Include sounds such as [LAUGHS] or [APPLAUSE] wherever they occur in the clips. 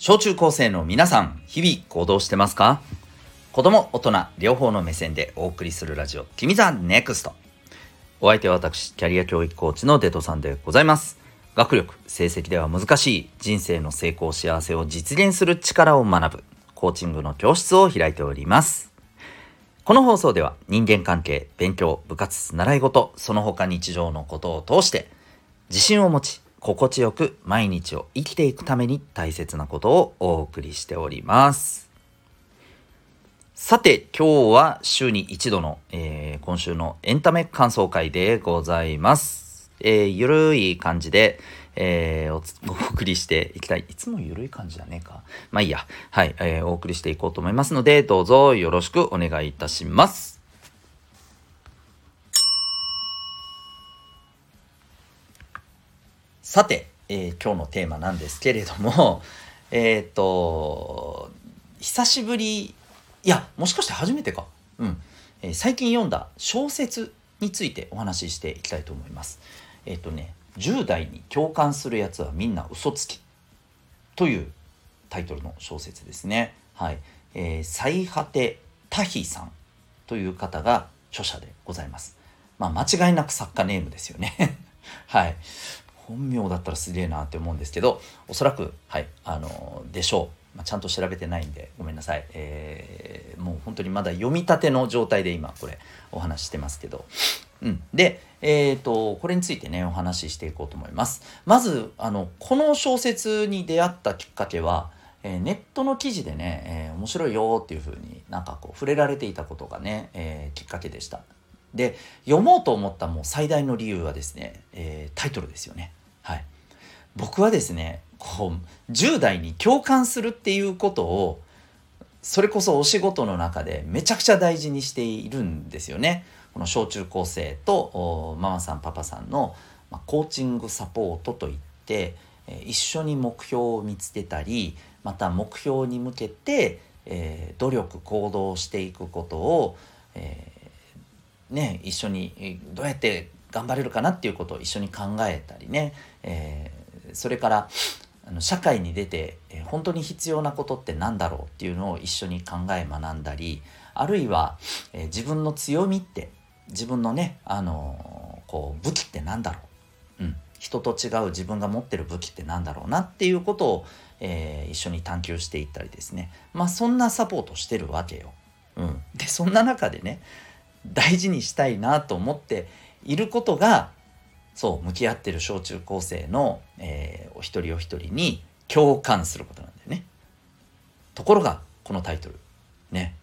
小中高生の皆さん、日々行動してますか？子供、大人、両方の目線でお送りするラジオ、君 the NEXT。お相手は私、キャリア教育コーチのデトさんでございます。学力、成績では難しい人生の成功、幸せを実現する力を学ぶ、コーチングの教室を開いております。この放送では人間関係、勉強、部活、習い事、その他日常のことを通して、自信を持ち、心地よく毎日を生きていくために大切なことをお送りしております。さて、今日は週に一度の、えー、今週のエンタメ感想会でございます。えー、ゆるい感じで、えー、お送りしていきたい。いつもゆるい感じだねえか。まあいいや。はい、えー、お送りしていこうと思いますので、どうぞよろしくお願いいたします。さて、えー、今日のテーマなんですけれども、[LAUGHS] えっ、と、久しぶり、いや、もしかして初めてか。うん。えー、最近読んだ小説についてお話ししていきたいと思います。えっ、とね、10代に共感するやつはみんな嘘つきというタイトルの小説ですね。はい。えー、最果てタヒさんという方が著者でございます。まあ、間違いなく作家ネームですよね。[LAUGHS] はい。本名だったらすげえなって思うんですけどおそらくはいあのでしょう、まあ、ちゃんと調べてないんでごめんなさい、えー、もう本当にまだ読みたての状態で今これお話ししてますけど。うん、で、えーと、これについてねお話ししていこうと思います。まずあのこの小説に出会ったきっかけはえー、ネットの記事でね、えー、面白いよっていう風になんかこう触れられていたことがね、えー、きっかけでした。で読もうと思ったもう最大の理由はですね、えタイトルですよね。はい、僕はですねこう10代に共感するっていうことをそれこそお仕事の中でめちゃくちゃ大事にしているんですよね。この小中高生とママさんパパさんの、まコーチングサポートといってえ一緒に目標を見つけたりまた目標に向けて、えー、努力行動していくことを、えー、ね、一緒にどうやって頑張れるかなっていうことを一緒に考えたりね、えー、それからあの社会に出て、えー、本当に必要なことって何だろうっていうのを一緒に考え学んだりあるいは、えー、自分の強みって自分のね、あのこう武器って何だろう、うん、人と違う自分が持ってる武器って何だろうなっていうことを、えー、一緒に探求していったりですね。まあそんなサポートしてるわけよ。うん、でそんな中でね大事にしたいなと思っていることがそう向き合ってる小中高生の、えー、お一人お一人に共感することなんだよね。ところがこのタイトル。ね。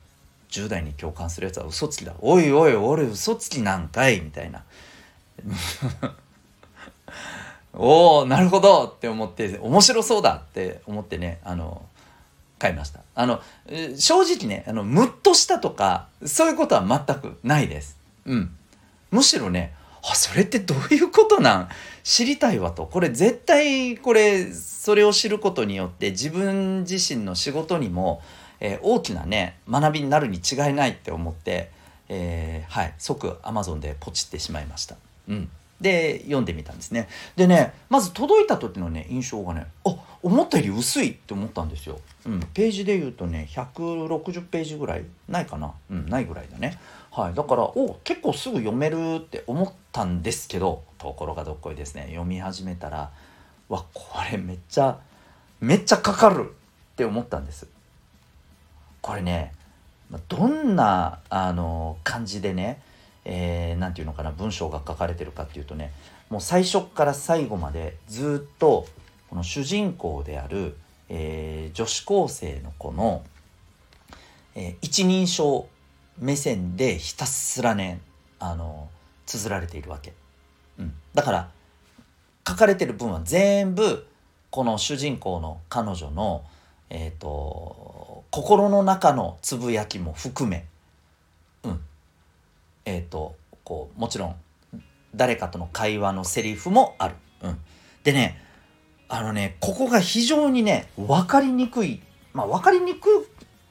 10代に共感するやつは嘘つきだ。おいおい俺嘘つきなんかい。みたいな。[LAUGHS] おおなるほど。って思って面白そうだ。って思ってねあの買いました。あの正直ねあのムッとしたとかそういうことは全くないです。うん。むしろねあそれってどういうことなん？知りたいわと。これ絶対これそれを知ることによって自分自身の仕事にも、えー、大きなね学びになるに違いないって思って、えー、はい即 Amazon でポチってしまいました。うん。で読んでみたんですね。でねまず届いた時のね印象がねあ思ったより薄いって思ったんですよ、うん、ページで言うとね160ページぐらい？ないかな？うんないぐらいだね。はいだからお結構すぐ読めるって思ったんですけどところがどっこいですね。読み始めたらわこれめっちゃめっちゃかかるって思ったんです。これねどんなあの感じでねえー、て言うのかな文章が書かれてるかっていうとねもう最初から最後までずっとこの主人公である、えー、女子高生の子の、えー、一人称目線でひたすらねあの綴られているわけ、うん、だから書かれてる文は全部この主人公の彼女の、えーと心の中のつぶやきも含め。うん。えっ、ー、とこうもちろん誰かとの会話のセリフもある。うん、でねあのねここが非常にね分かりにくい。まあ分かりにくい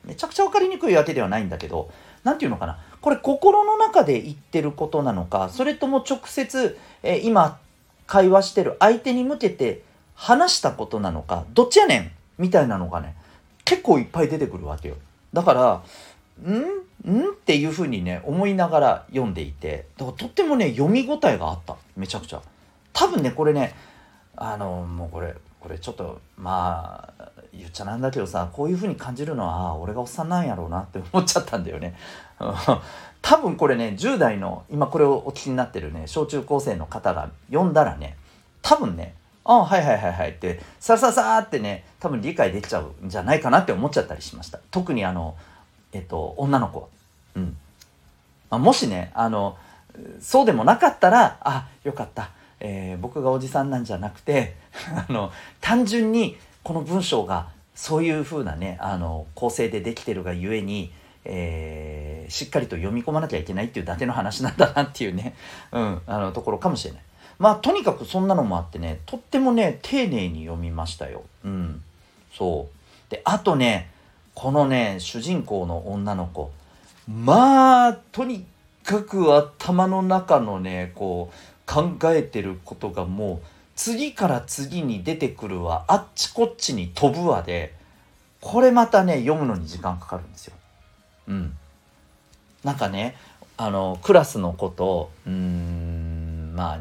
めちゃくちゃ分かりにくいわけではないんだけど何て言うのかな。これ心の中で言ってることなのかそれとも直接、えー、今会話してる相手に向けて話したことなのかどっちやねんみたいなのがね結構いっぱい出てくるわけよ。だからん？ん？っていうふうにね思いながら読んでいてだからとってもね読み応えがあった。めちゃくちゃ。多分ねこれねあのもうこれこれちょっとまあ言っちゃなんだけどさこういうふうに感じるのは俺がおっさんなんやろうなって思っちゃったんだよね。[LAUGHS] 多分これね10代の今これをお聞きになってるね小中高生の方が読んだらね多分ねああはいはいはいはいってさささってね多分理解できちゃうんじゃないかなって思っちゃったりしました。特にあのえっと女の子。うん。あもしねあのそうでもなかったらあよかった、えー、僕がおじさんなんじゃなくて [LAUGHS] あの単純にこの文章がそういう風なねあの構成でできてるがゆえに、えー、しっかりと読み込まなきゃいけないっていうだけの話なんだなっていうね、[LAUGHS] うん、あのところかもしれない。まあとにかくそんなのもあってねとってもね丁寧に読みましたよ。うん、そうであとねこのね主人公の女の子まあとにかく頭の中のねこう考えてることがもう次から次に出てくるわあっちこっちに飛ぶわでこれまたね読むのに時間かかるんですよ。うん、なんかねあのクラスのことうんまあ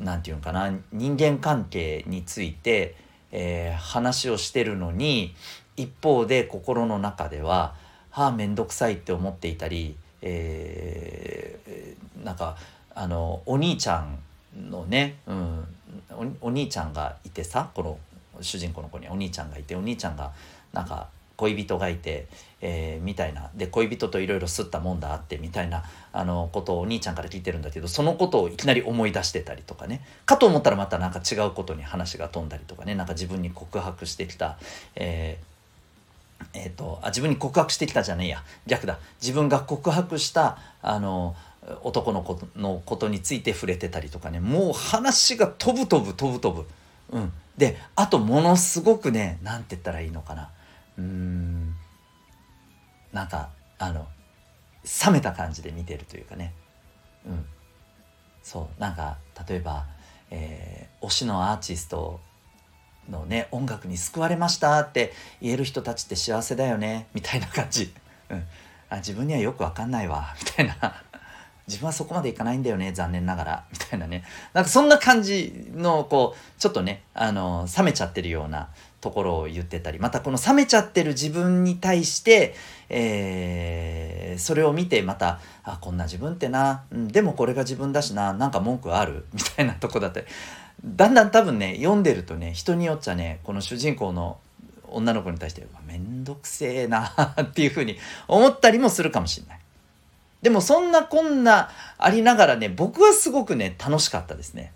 何て言うのかな人間関係について、えー、話をしてるのに一方で心の中では「はあ面倒くさい」って思っていたり、えー、なんかあのお兄ちゃんのね、うん、お兄ちゃんがいてさこの主人公の子にお兄ちゃんがいてお兄ちゃんがなんか恋人がいて、えー、みたいな。で恋人といろいろすったもんだってみたいなあのことをお兄ちゃんから聞いてるんだけどそのことをいきなり思い出してたりとかね。かと思ったらまたなんか違うことに話が飛んだりとかね。なんか自分に告白してきた、えーえーと、あ自分に告白してきたじゃねえや。逆だ。自分が告白したあの男の子のことについて触れてたりとかね。もう話が飛ぶ飛ぶ飛ぶ飛ぶ。うん、であとものすごくね何て言ったらいいのかな。うん。なんかあの冷めた感じで見てるというかね。うん。そう。なんか例えば、えー、推しのアーティストのね音楽に救われましたって言える人たちって幸せだよね。みたいな感じ、うん、あ自分にはよくわかんないわ。みたいな。自分はそこまでいかないんだよね残念ながらみたいなね。なんかそんな感じのこうちょっとねあの冷めちゃってるようなところを言ってたりまたこの冷めちゃってる自分に対して、えー、それを見てまたあこんな自分ってな、うん、でもこれが自分だしななんか文句ある？みたいなとこだったり。だんだん多分ね読んでるとね人によっちゃねこの主人公の女の子に対してめんどくせえなっていうふうに思ったりもするかもしれない。でもそんなこんなありながらね、僕はすごくね、楽しかったですね。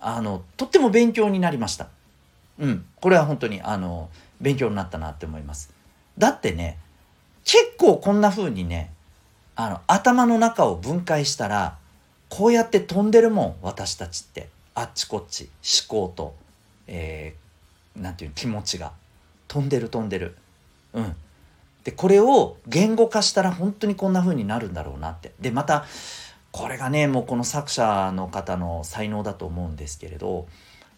あの、とっても勉強になりました。うん。これは本当に、あの、勉強になったなって思います。だってね、結構こんな風にね、あの、頭の中を分解したら、こうやって飛んでるもん、私たちって。あっちこっち、思考と、えー、なんていう気持ちが。飛んでる飛んでる。うん。でこれを言語化したら本当にこんな風になるんだろうなって。でまたこれがねもうこの作者の方の才能だと思うんですけれど、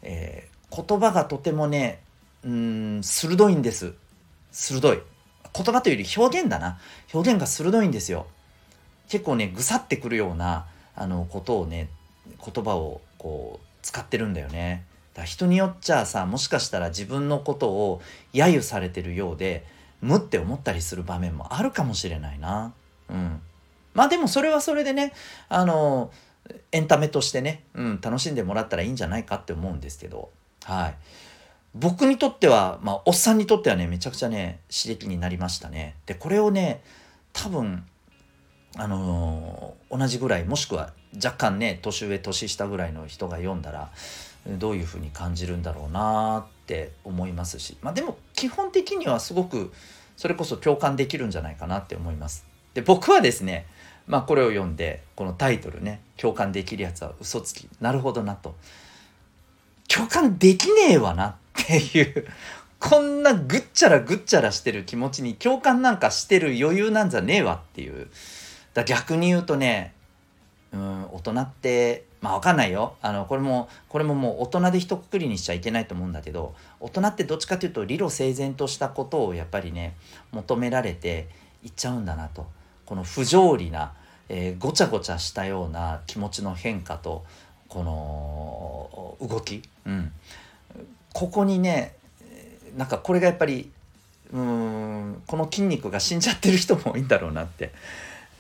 えー、言葉がとてもねうん鋭いんです。鋭い。言葉というより表現だな。表現が鋭いんですよ。結構ねぐさってくるようなあのことをね言葉をこう使ってるんだよね。だ人によっちゃさもしかしたら自分のことを揶揄されてるようで無って思ったりする場面もあるかもしれないな。うん。まあでもそれはそれでね、あの、エンタメとしてね、うん、楽しんでもらったらいいんじゃないかって思うんですけど、はい。僕にとっては、まあ、おっさんにとってはね、めちゃくちゃね、刺激になりましたね。で、これをね、多分、あのー、同じぐらい、もしくは若干ね、年上、年下ぐらいの人が読んだら、どういうふうに感じるんだろうなって思いますし、まあ、でも基本的にはすごくそれこそ共感できるんじゃないかなって思います。で僕はですねまあこれを読んでこのタイトルね共感できるやつは嘘つき。なるほどなと。共感できねえわなっていうこんなぐっちゃらぐっちゃらしてる気持ちに共感なんかしてる余裕なんじゃねえわっていう。だ逆に言うとねうん大人ってまあわかんないよ。あのこれもこれももう大人で一括りにしちゃいけないと思うんだけど大人ってどっちかというと理路整然としたことをやっぱりね求められていっちゃうんだなと。この不条理な、えー、ごちゃごちゃしたような気持ちの変化とこの動き、うん、ここにねなんかこれがやっぱりうんこの筋肉が死んじゃってる人も多いんだろうなって、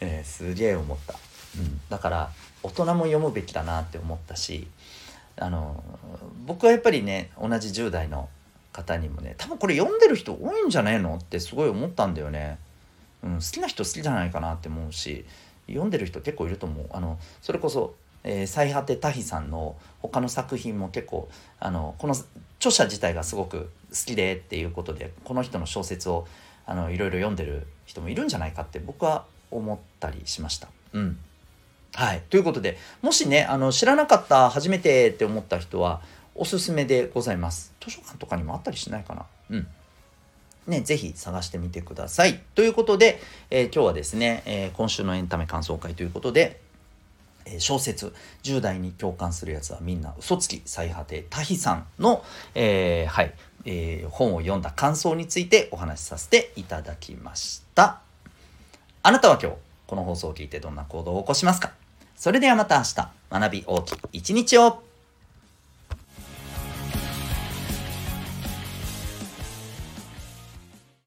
えー、すげえ思った。うん、だから大人も読むべきだなって思ったしあの僕はやっぱりね同じ10代の方にもね多分これ読んでる人多いんじゃないのってすごい思ったんだよね。うん、好きな人好きじゃないかなって思うし読んでる人結構いると思う。あのそれこそえー、最果てタヒさんの他の作品も結構あのこの著者自体がすごく好きでっていうことでこの人の小説をあのいろいろ読んでる人もいるんじゃないかって僕は思ったりしました。うんはい。ということで、もしね、あの、知らなかった、初めてって思った人は、おすすめでございます。図書館とかにもあったりしないかなうん。ね、ぜひ探してみてください。ということで、えー、今日はですね、えー、今週のエンタメ感想会ということで、えー、小説10代に共感するやつはみんな嘘つき最果てタヒさんの、えー、はい、えー、本を読んだ感想についてお話しさせていただきましたあなたは今日この放送を聞いてどんな行動を起こしますか？それではまた明日。学び大きい一日を。